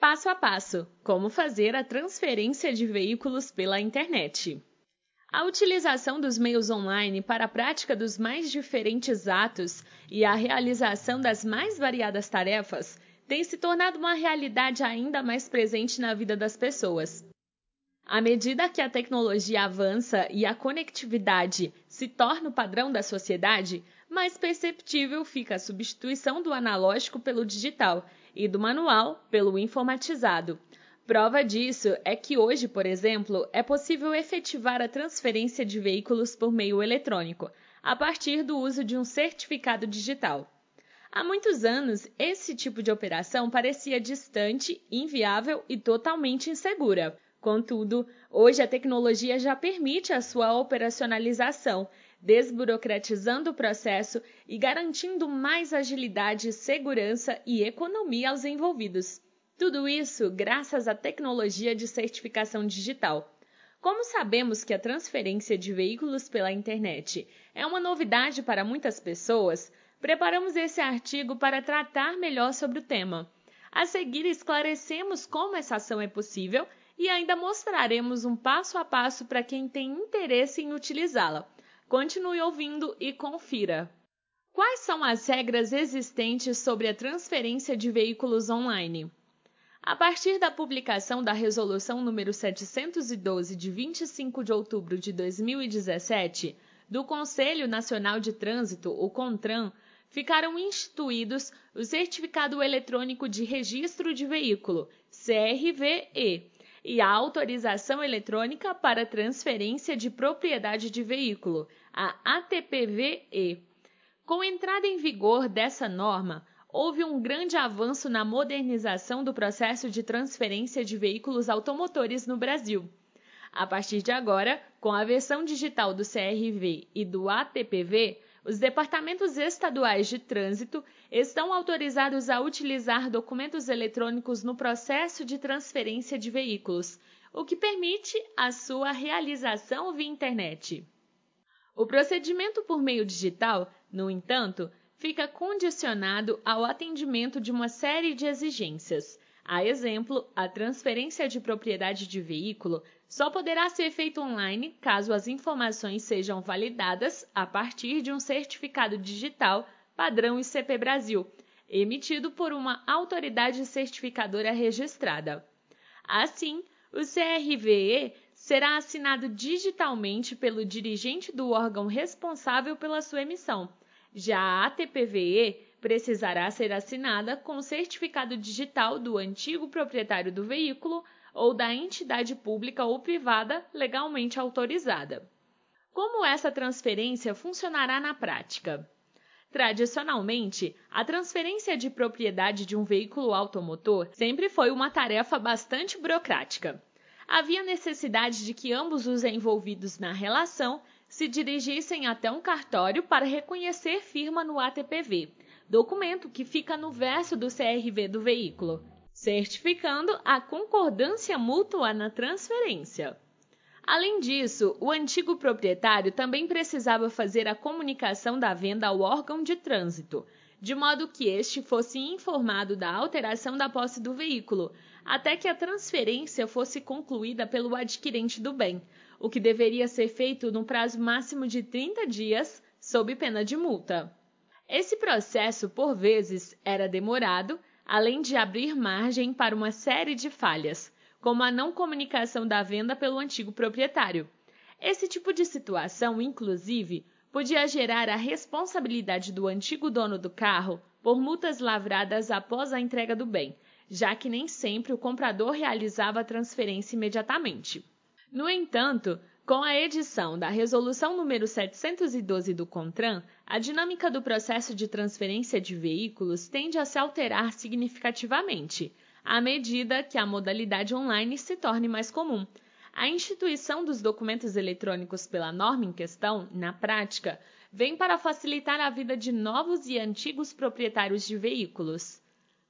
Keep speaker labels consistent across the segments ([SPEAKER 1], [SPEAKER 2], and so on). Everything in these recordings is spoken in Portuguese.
[SPEAKER 1] Passo a passo: como fazer a transferência de veículos pela internet. A utilização dos meios online para a prática dos mais diferentes atos e a realização das mais variadas tarefas tem se tornado uma realidade ainda mais presente na vida das pessoas. À medida que a tecnologia avança e a conectividade se torna o padrão da sociedade, mais perceptível fica a substituição do analógico pelo digital e do manual pelo informatizado. Prova disso é que hoje, por exemplo, é possível efetivar a transferência de veículos por meio eletrônico, a partir do uso de um certificado digital. Há muitos anos, esse tipo de operação parecia distante, inviável e totalmente insegura. Contudo, hoje a tecnologia já permite a sua operacionalização, desburocratizando o processo e garantindo mais agilidade, segurança e economia aos envolvidos. Tudo isso graças à tecnologia de certificação digital. Como sabemos que a transferência de veículos pela internet é uma novidade para muitas pessoas, preparamos esse artigo para tratar melhor sobre o tema. A seguir, esclarecemos como essa ação é possível e ainda mostraremos um passo a passo para quem tem interesse em utilizá-la. Continue ouvindo e confira. Quais são as regras existentes sobre a transferência de veículos online? A partir da publicação da Resolução número 712 de 25 de outubro de 2017 do Conselho Nacional de Trânsito, o CONTRAN, ficaram instituídos o Certificado Eletrônico de Registro de Veículo, CRVE, e a autorização eletrônica para transferência de propriedade de veículo, a ATPVE. Com entrada em vigor dessa norma, houve um grande avanço na modernização do processo de transferência de veículos automotores no Brasil. A partir de agora, com a versão digital do CRV e do ATPV, os departamentos estaduais de trânsito estão autorizados a utilizar documentos eletrônicos no processo de transferência de veículos, o que permite a sua realização via internet. O procedimento por meio digital, no entanto, fica condicionado ao atendimento de uma série de exigências. A exemplo, a transferência de propriedade de veículo só poderá ser feito online caso as informações sejam validadas a partir de um certificado digital padrão ICP Brasil, emitido por uma autoridade certificadora registrada. Assim, o CRVE será assinado digitalmente pelo dirigente do órgão responsável pela sua emissão. Já a ATPVE precisará ser assinada com o certificado digital do antigo proprietário do veículo ou da entidade pública ou privada legalmente autorizada. Como essa transferência funcionará na prática? Tradicionalmente, a transferência de propriedade de um veículo automotor sempre foi uma tarefa bastante burocrática. Havia necessidade de que ambos os envolvidos na relação se dirigissem até um cartório para reconhecer firma no ATPV, documento que fica no verso do CRV do veículo, certificando a concordância mútua na transferência. Além disso, o antigo proprietário também precisava fazer a comunicação da venda ao órgão de trânsito, de modo que este fosse informado da alteração da posse do veículo, até que a transferência fosse concluída pelo adquirente do bem, o que deveria ser feito no prazo máximo de 30 dias, sob pena de multa. Esse processo, por vezes, era demorado além de abrir margem para uma série de falhas, como a não comunicação da venda pelo antigo proprietário. Esse tipo de situação, inclusive, podia gerar a responsabilidade do antigo dono do carro por multas lavradas após a entrega do bem, já que nem sempre o comprador realizava a transferência imediatamente. No entanto, com a edição da Resolução número 712 do CONTRAN, a dinâmica do processo de transferência de veículos tende a se alterar significativamente, à medida que a modalidade online se torne mais comum. A instituição dos documentos eletrônicos pela norma em questão, na prática, vem para facilitar a vida de novos e antigos proprietários de veículos.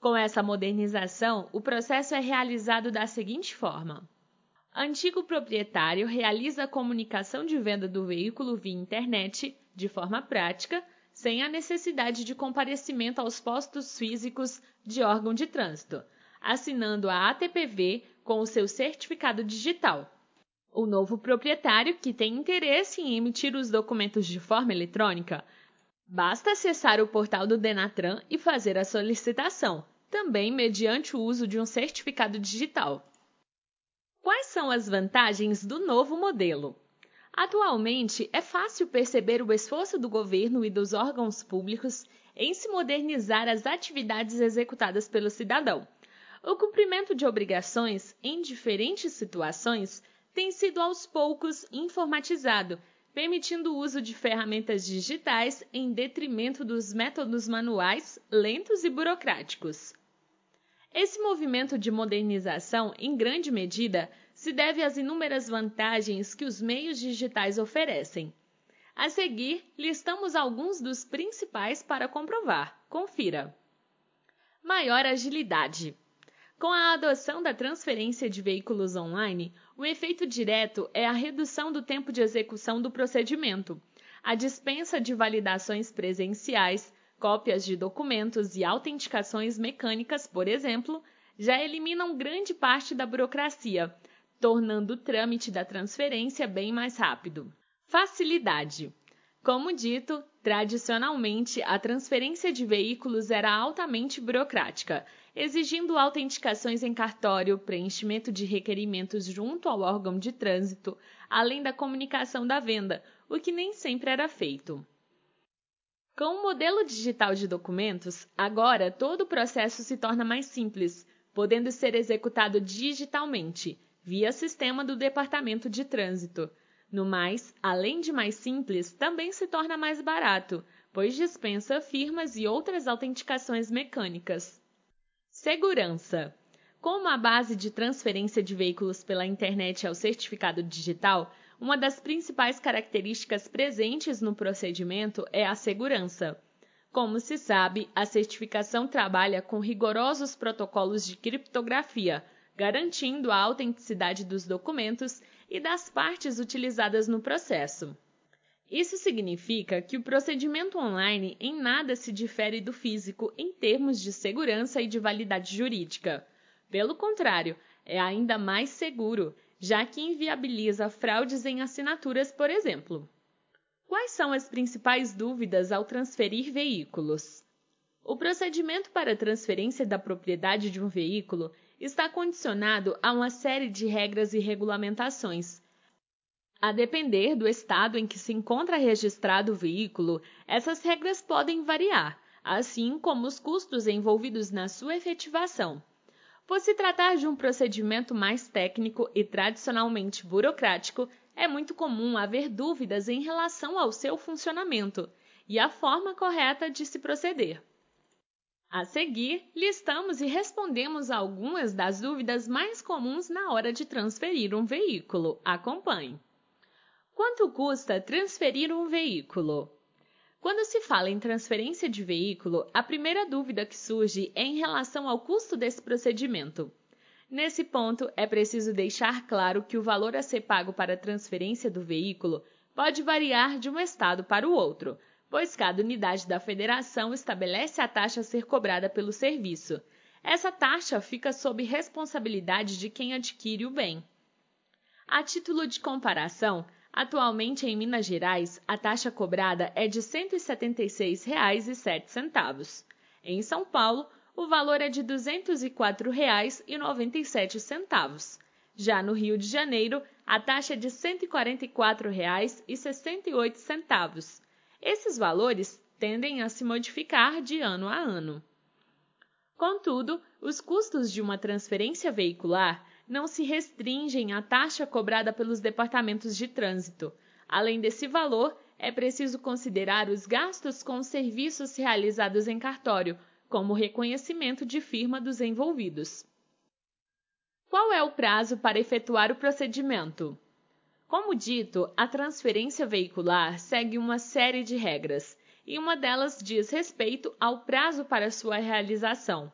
[SPEAKER 1] Com essa modernização, o processo é realizado da seguinte forma: Antigo proprietário realiza a comunicação de venda do veículo via internet, de forma prática, sem a necessidade de comparecimento aos postos físicos de órgão de trânsito. assinando a ATPV com o seu certificado digital. O novo proprietário que tem interesse em emitir os documentos de forma eletrônica, basta acessar o portal do Denatran e fazer a solicitação, também mediante o uso de um certificado digital. São as vantagens do novo modelo? Atualmente, é fácil perceber o esforço do governo e dos órgãos públicos em se modernizar as atividades executadas pelo cidadão. O cumprimento de obrigações em diferentes situações tem sido aos poucos informatizado, permitindo o uso de ferramentas digitais em detrimento dos métodos manuais lentos e burocráticos. Esse movimento de modernização, em grande medida, se deve às inúmeras vantagens que os meios digitais oferecem. A seguir, listamos alguns dos principais para comprovar. Confira. Maior agilidade. Com a adoção da transferência de veículos online, o efeito direto é a redução do tempo de execução do procedimento, a dispensa de validações presenciais, cópias de documentos e autenticações mecânicas, por exemplo, já eliminam grande parte da burocracia, tornando o trâmite da transferência bem mais rápido. Facilidade. Como dito, tradicionalmente a transferência de veículos era altamente burocrática, exigindo autenticações em cartório, preenchimento de requerimentos junto ao órgão de trânsito, além da comunicação da venda, o que nem sempre era feito. Com o modelo digital de documentos, agora todo o processo se torna mais simples, podendo ser executado digitalmente, via sistema do Departamento de Trânsito. No mais, além de mais simples, também se torna mais barato, pois dispensa firmas e outras autenticações mecânicas. Segurança. Como a base de transferência de veículos pela internet é o certificado digital, uma das principais características presentes no procedimento é a segurança. Como se sabe, a certificação trabalha com rigorosos protocolos de criptografia, garantindo a autenticidade dos documentos e das partes utilizadas no processo. Isso significa que o procedimento online em nada se difere do físico em termos de segurança e de validade jurídica. Pelo contrário, é ainda mais seguro, já que inviabiliza fraudes em assinaturas, por exemplo. Quais são as principais dúvidas ao transferir veículos? O procedimento para transferência da propriedade de um veículo está condicionado a uma série de regras e regulamentações. A depender do estado em que se encontra registrado o veículo, essas regras podem variar, assim como os custos envolvidos na sua efetivação. Por se tratar de um procedimento mais técnico e tradicionalmente burocrático, é muito comum haver dúvidas em relação ao seu funcionamento e à forma correta de se proceder. A seguir, listamos e respondemos algumas das dúvidas mais comuns na hora de transferir um veículo. Acompanhe. Quanto custa transferir um veículo? Quando se fala em transferência de veículo, a primeira dúvida que surge é em relação ao custo desse procedimento. Nesse ponto, é preciso deixar claro que o valor a ser pago para a transferência do veículo pode variar de um estado para o outro, pois cada unidade da federação estabelece a taxa a ser cobrada pelo serviço. Essa taxa fica sob responsabilidade de quem adquire o bem. A título de comparação, atualmente em Minas Gerais, a taxa cobrada é de R$ 176,07. Em São Paulo, o valor é de R$ 204,97. Já no Rio de Janeiro, a taxa é de R$ 144,68 esses valores tendem a se modificar de ano a ano. Contudo, os custos de uma transferência veicular não se restringem à taxa cobrada pelos departamentos de trânsito. Além desse valor, é preciso considerar os gastos com os serviços realizados em cartório, como reconhecimento de firma dos envolvidos. Qual é o prazo para efetuar o procedimento? Como dito, a transferência veicular segue uma série de regras, e uma delas diz respeito ao prazo para sua realização.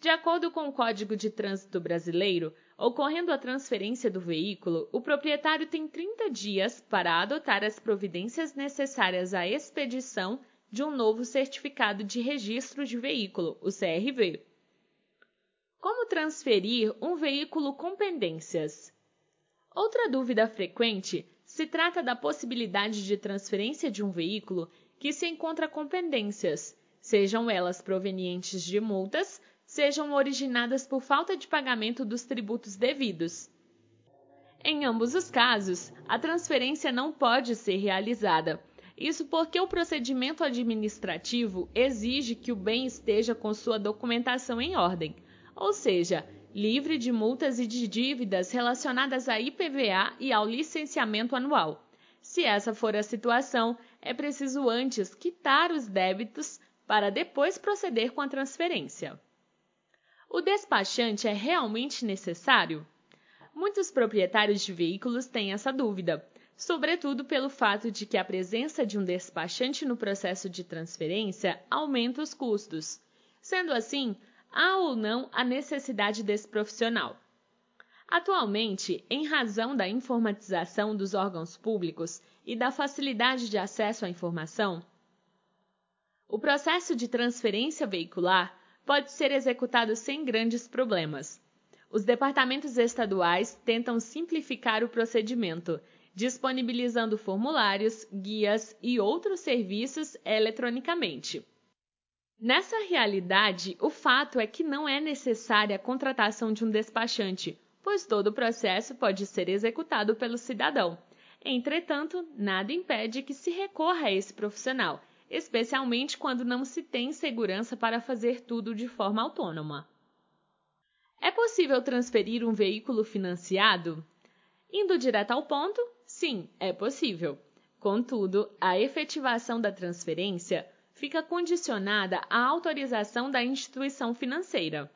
[SPEAKER 1] De acordo com o Código de Trânsito Brasileiro, ocorrendo a transferência do veículo, o proprietário tem 30 dias para adotar as providências necessárias à expedição de um novo certificado de registro de veículo, o CRV. Como transferir um veículo com pendências? Outra dúvida frequente se trata da possibilidade de transferência de um veículo que se encontra com pendências, sejam elas provenientes de multas, sejam originadas por falta de pagamento dos tributos devidos. Em ambos os casos, a transferência não pode ser realizada. Isso porque o procedimento administrativo exige que o bem esteja com sua documentação em ordem, ou seja, livre de multas e de dívidas relacionadas à IPVA e ao licenciamento anual. Se essa for a situação, é preciso antes quitar os débitos para depois proceder com a transferência. O despachante é realmente necessário? Muitos proprietários de veículos têm essa dúvida, sobretudo pelo fato de que a presença de um despachante no processo de transferência aumenta os custos. Sendo assim, há ou não a necessidade desse profissional. Atualmente, em razão da informatização dos órgãos públicos e da facilidade de acesso à informação, o processo de transferência veicular pode ser executado sem grandes problemas. Os departamentos estaduais tentam simplificar o procedimento, disponibilizando formulários, guias e outros serviços eletronicamente. Nessa realidade, o fato é que não é necessária a contratação de um despachante, pois todo o processo pode ser executado pelo cidadão. Entretanto, nada impede que se recorra a esse profissional, especialmente quando não se tem segurança para fazer tudo de forma autônoma. É possível transferir um veículo financiado? Indo direto ao ponto, sim, é possível. Contudo, a efetivação da transferência fica condicionada à autorização da instituição financeira.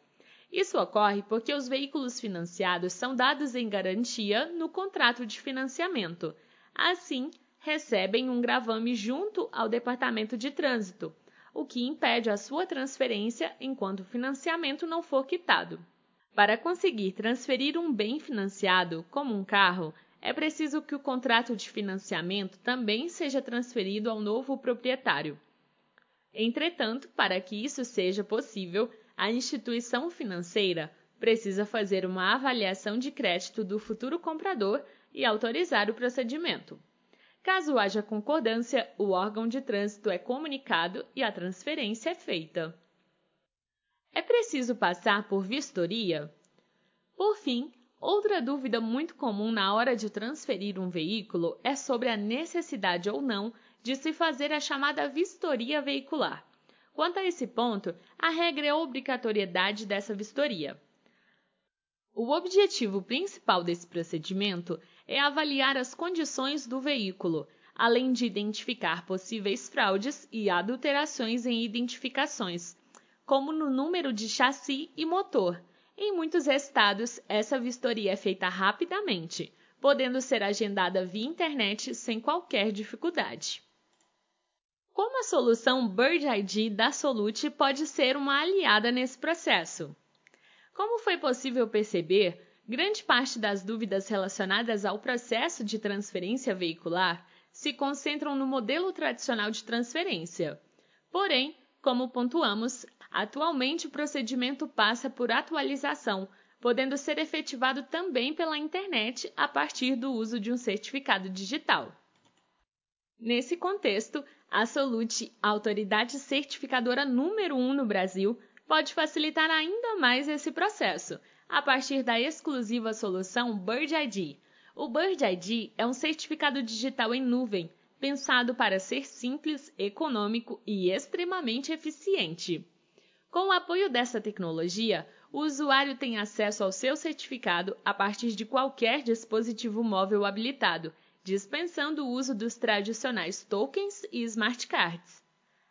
[SPEAKER 1] Isso ocorre porque os veículos financiados são dados em garantia no contrato de financiamento. Assim, recebem um gravame junto ao Departamento de Trânsito, o que impede a sua transferência enquanto o financiamento não for quitado. Para conseguir transferir um bem financiado, como um carro, é preciso que o contrato de financiamento também seja transferido ao novo proprietário. Entretanto, para que isso seja possível, a instituição financeira precisa fazer uma avaliação de crédito do futuro comprador e autorizar o procedimento. Caso haja concordância, o órgão de trânsito é comunicado e a transferência é feita. É preciso passar por vistoria? Por fim, outra dúvida muito comum na hora de transferir um veículo é sobre a necessidade ou não de se fazer a chamada vistoria veicular. Quanto a esse ponto, a regra é a obrigatoriedade dessa vistoria. O objetivo principal desse procedimento é avaliar as condições do veículo, além de identificar possíveis fraudes e adulterações em identificações, como no número de chassi e motor. Em muitos estados, essa vistoria é feita rapidamente, podendo ser agendada via internet sem qualquer dificuldade. Como a solução Bird ID da Solute pode ser uma aliada nesse processo? Como foi possível perceber, grande parte das dúvidas relacionadas ao processo de transferência veicular se concentram no modelo tradicional de transferência. Porém, como pontuamos, atualmente o procedimento passa por atualização, podendo ser efetivado também pela internet a partir do uso de um certificado digital. Nesse contexto, a Solute, a autoridade certificadora número 1 um no Brasil, pode facilitar ainda mais esse processo, a partir da exclusiva solução Bird ID. O Bird ID é um certificado digital em nuvem pensado para ser simples, econômico e extremamente eficiente. Com o apoio dessa tecnologia, o usuário tem acesso ao seu certificado a partir de qualquer dispositivo móvel habilitado, dispensando o uso dos tradicionais tokens e smart cards.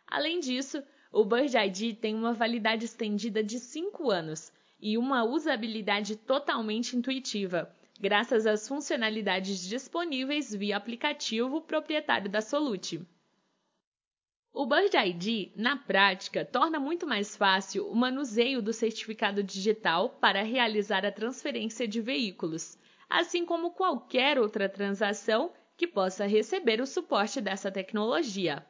[SPEAKER 1] Além disso, o Bird ID tem uma validade estendida de 5 anos e uma usabilidade totalmente intuitiva, graças às funcionalidades disponíveis via aplicativo proprietário da Solute. O Bird ID, na prática, torna muito mais fácil o manuseio do certificado digital para realizar a transferência de veículos, assim como qualquer outra transação que possa receber o suporte dessa tecnologia.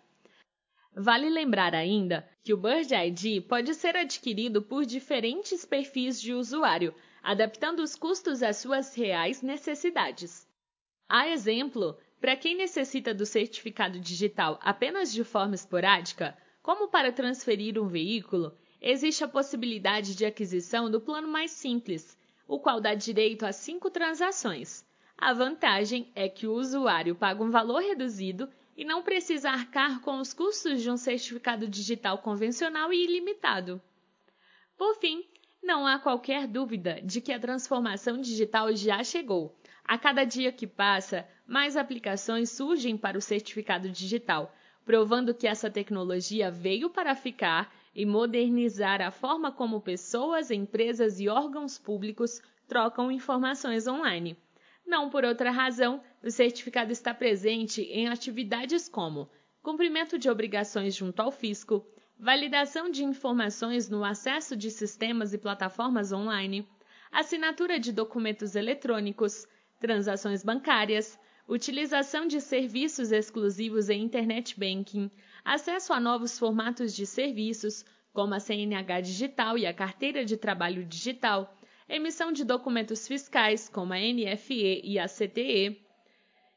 [SPEAKER 1] Vale lembrar ainda que o Bird ID pode ser adquirido por diferentes perfis de usuário, adaptando os custos às suas reais necessidades. A exemplo, para quem necessita do certificado digital apenas de forma esporádica, como para transferir um veículo, existe a possibilidade de aquisição do plano mais simples, o qual dá direito a cinco transações. A vantagem é que o usuário paga um valor reduzido e não precisa arcar com os custos de um certificado digital convencional e ilimitado. Por fim, não há qualquer dúvida de que a transformação digital já chegou. A cada dia que passa, mais aplicações surgem para o certificado digital, provando que essa tecnologia veio para ficar e modernizar a forma como pessoas, empresas e órgãos públicos trocam informações online. Não por outra razão, o certificado está presente em atividades como cumprimento de obrigações junto ao fisco, validação de informações no acesso de sistemas e plataformas online, assinatura de documentos eletrônicos, transações bancárias, utilização de serviços exclusivos em Internet Banking, acesso a novos formatos de serviços, como a CNH digital e a carteira de trabalho digital, emissão de documentos fiscais, como a NFE e a CTE.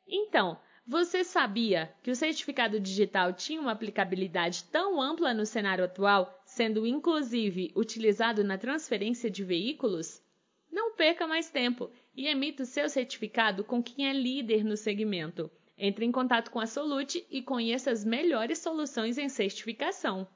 [SPEAKER 1] Então, você sabia que o certificado digital tinha uma aplicabilidade tão ampla no cenário atual, sendo inclusive utilizado na transferência de veículos? Não perca mais tempo e emita o seu certificado com quem é líder no segmento. Entre em contato com a Solute e conheça as melhores soluções em certificação.